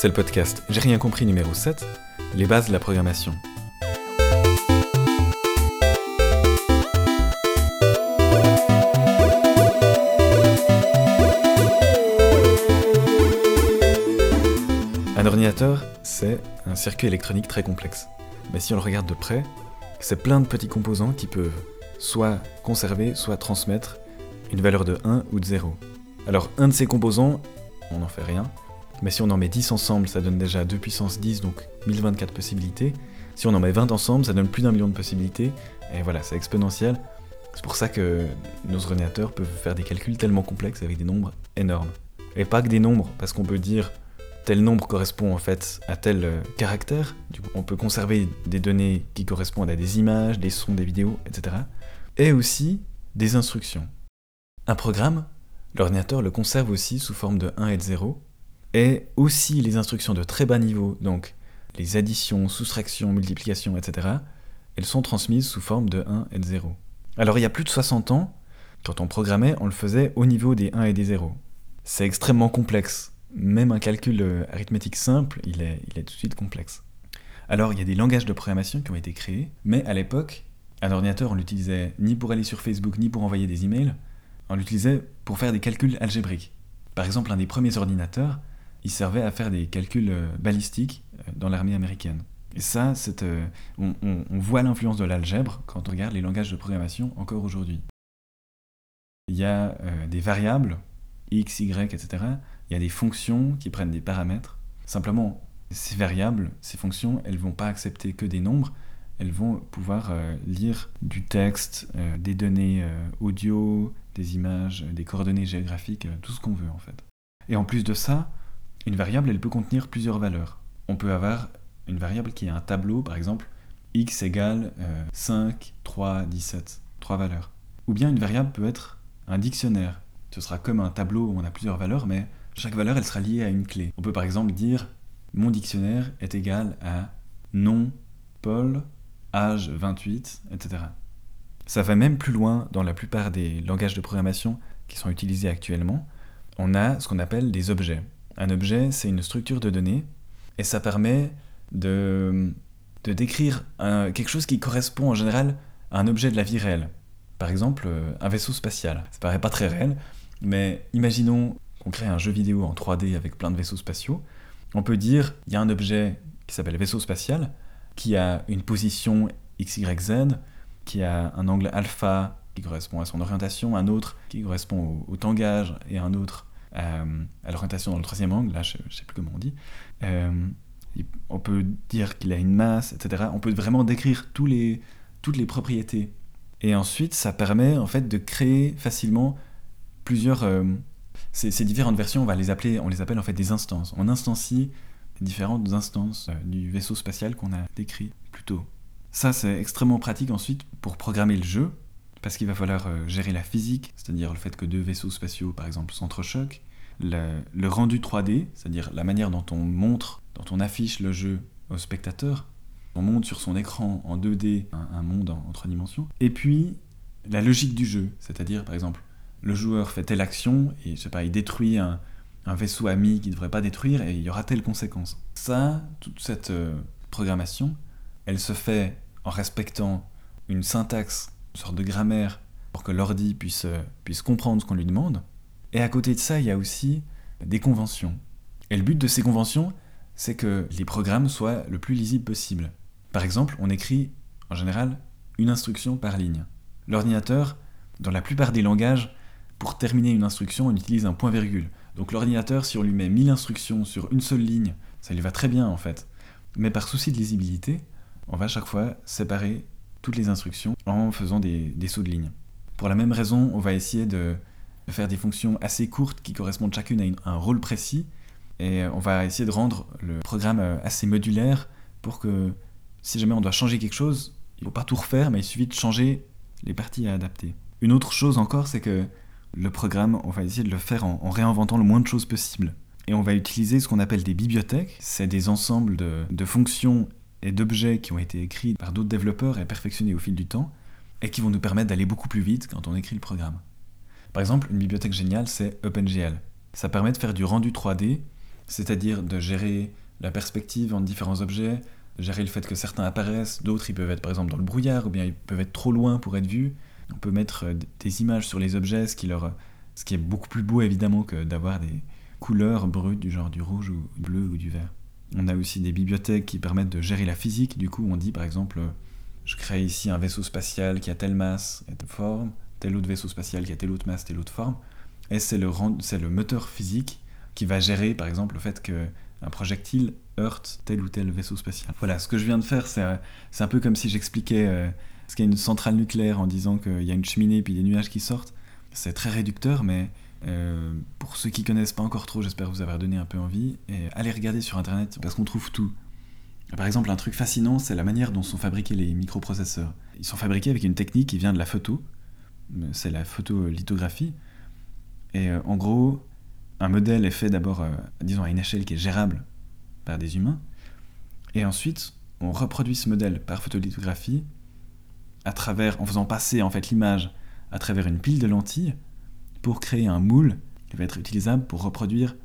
c'est le podcast J'ai rien compris numéro 7, les bases de la programmation. Un ordinateur, c'est un circuit électronique très complexe. Mais si on le regarde de près, c'est plein de petits composants qui peuvent soit conserver, soit transmettre une valeur de 1 ou de 0. Alors un de ces composants, on n'en fait rien, mais si on en met 10 ensemble, ça donne déjà 2 puissance 10, donc 1024 possibilités. Si on en met 20 ensemble, ça donne plus d'un million de possibilités, et voilà, c'est exponentiel. C'est pour ça que nos ordinateurs peuvent faire des calculs tellement complexes avec des nombres énormes. Et pas que des nombres, parce qu'on peut dire tel nombre correspond en fait à tel euh, caractère. Du coup, on peut conserver des données qui correspondent à des images, des sons, des vidéos, etc. Et aussi des instructions. Un programme, l'ordinateur le conserve aussi sous forme de 1 et de 0, et aussi les instructions de très bas niveau, donc les additions, soustractions, multiplications, etc., elles sont transmises sous forme de 1 et de 0. Alors il y a plus de 60 ans, quand on programmait, on le faisait au niveau des 1 et des 0. C'est extrêmement complexe. Même un calcul euh, arithmétique simple, il est, il est tout de suite complexe. Alors il y a des langages de programmation qui ont été créés, mais à l'époque, un ordinateur, on l'utilisait ni pour aller sur Facebook, ni pour envoyer des emails, on l'utilisait pour faire des calculs algébriques. Par exemple, un des premiers ordinateurs, il servait à faire des calculs euh, balistiques euh, dans l'armée américaine. Et ça, euh, on, voit l'influence de l'algèbre quand on regarde les langages de programmation encore aujourd'hui. Il y a des variables, x, y, etc. Il y a des fonctions qui prennent des paramètres. Simplement, ces variables, ces fonctions, elles ne vont pas accepter que des nombres, elles vont pouvoir lire du texte, des données audio, des images, des coordonnées géographiques, tout ce qu'on veut en fait. Et en plus de ça, une variable, elle peut contenir plusieurs valeurs. On peut avoir une variable qui est un tableau, par exemple, x égale 5, 3, 17, trois valeurs. Ou bien une variable peut être un dictionnaire. Ce sera comme un tableau où on a plusieurs valeurs, mais chaque valeur, elle sera liée à une clé. On peut par exemple dire mon dictionnaire est égal à nom, Paul, âge 28, etc. Ça va même plus loin dans la plupart des langages de programmation qui sont utilisés actuellement. On a ce qu'on appelle des objets. Un objet, c'est une structure de données, et ça permet de, décrire quelque chose qui correspond en général à un objet de la vie réelle. Par exemple, euh, un vaisseau spatial. Ça paraît pas très réel, mais imaginons qu'on crée un jeu vidéo en 3D avec plein de vaisseaux spatiaux. On peut dire, il y a un objet qui s'appelle vaisseau spatial, qui a une position XYZ, qui a un angle alpha qui correspond à son orientation, un autre qui correspond au tangage, et un autre euh, à l'orientation dans le troisième angle, là je sais plus comment on dit, euh, on peut dire qu'il a une masse, etc. On peut vraiment décrire toutes les propriétés. Et ensuite, ça permet en fait de créer facilement plusieurs... Euh, ces, différentes versions, on va les appeler, on les appelle en fait des instances. On instancie différentes instances du vaisseau spatial qu'on a décrit plus tôt. Ça, c'est extrêmement pratique ensuite pour programmer le jeu, parce qu'il va falloir euh, gérer la physique, c'est-à-dire le fait que deux vaisseaux spatiaux, par exemple, s'entrechoquent, le, le, rendu 3D, c'est-à-dire la manière dont on montre, dont on affiche le jeu au spectateur, on monte sur son écran en 2D un, monde en, trois dimensions, et puis la logique du jeu, c'est-à-dire par exemple le joueur fait telle action et je sais pas, il détruit un, vaisseau ami qu'il ne devrait pas détruire et il y aura telle conséquence. Ça, toute cette euh, programmation, elle se fait en respectant une syntaxe sorte de grammaire pour que l'ordi puisse, puisse comprendre ce qu'on lui demande. Et à côté de ça, il y a aussi des conventions. Et le but de ces conventions, c'est que les programmes soient le plus lisibles possible. Par exemple, on écrit en général une instruction par ligne. L'ordinateur, dans la plupart des langages, pour terminer une instruction, on utilise un point-virgule. Donc l'ordinateur, si on lui met 1000 instructions sur une seule ligne, ça lui va très bien en fait. Mais par souci de lisibilité, on va à chaque fois séparer toutes les instructions en faisant des, sauts de ligne. Pour la même raison, on va essayer de, faire des fonctions assez courtes qui correspondent chacune à, un rôle précis, et on va essayer de rendre le programme euh, assez modulaire pour que si jamais on doit changer quelque chose, il ne faut pas tout refaire, mais il suffit de changer les parties à adapter. Une autre chose encore, c'est que le programme, on va essayer de le faire en, réinventant le moins de choses possible. Et on va utiliser ce qu'on appelle des bibliothèques. C'est des ensembles de fonctions et d'objets qui ont été écrits par d'autres développeurs et perfectionnés au fil du temps, et qui vont nous permettre d'aller beaucoup plus vite quand on écrit le programme. Par exemple, une bibliothèque géniale, c'est OpenGL. Ça permet de faire du rendu 3D c'est-à-dire de gérer la perspective entre différents objets, gérer le fait que certains apparaissent, d'autres ils peuvent être par exemple dans le brouillard, ou bien ils peuvent être trop loin pour être vus. On peut mettre euh, des images sur les objets, ce qui, leur, ce qui est beaucoup plus beau évidemment que d'avoir des couleurs brutes du genre du rouge ou du bleu ou du vert. On a aussi des bibliothèques qui permettent de gérer la physique, du coup on dit par exemple je crée ici un vaisseau spatial qui a telle masse et telle forme, tel autre vaisseau spatial qui a telle autre masse, telle autre forme, et c'est le, le moteur physique qui va gérer par exemple le fait qu'un projectile heurte tel ou tel vaisseau spatial. Voilà, ce que je viens de faire, c'est, c'est un peu comme si j'expliquais euh, ce qu'est une centrale nucléaire en disant qu'il y a une cheminée puis des nuages qui sortent. C'est très réducteur, mais euh, pour ceux qui connaissent pas encore trop, j'espère vous avoir donné un peu envie. Et allez regarder sur internet parce qu'on trouve tout. Par exemple, un truc fascinant, c'est la manière dont sont fabriqués les microprocesseurs. Ils sont fabriqués avec une technique qui vient de la photo, c'est la photolithographie. Et euh, en gros, un modèle est fait d'abord, euh, disons, à une échelle qui est gérable par des humains, et ensuite, on reproduit ce modèle par photolithographie à travers, en faisant passer en fait l'image à travers une pile de lentilles pour créer un moule qui va être utilisable pour reproduire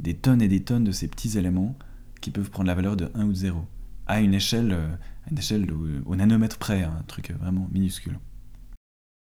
des tonnes et des tonnes de ces petits éléments qui peuvent prendre la valeur de 1 ou de 0, à une échelle, euh, à une échelle au, nanomètre près, hein, un truc vraiment minuscule.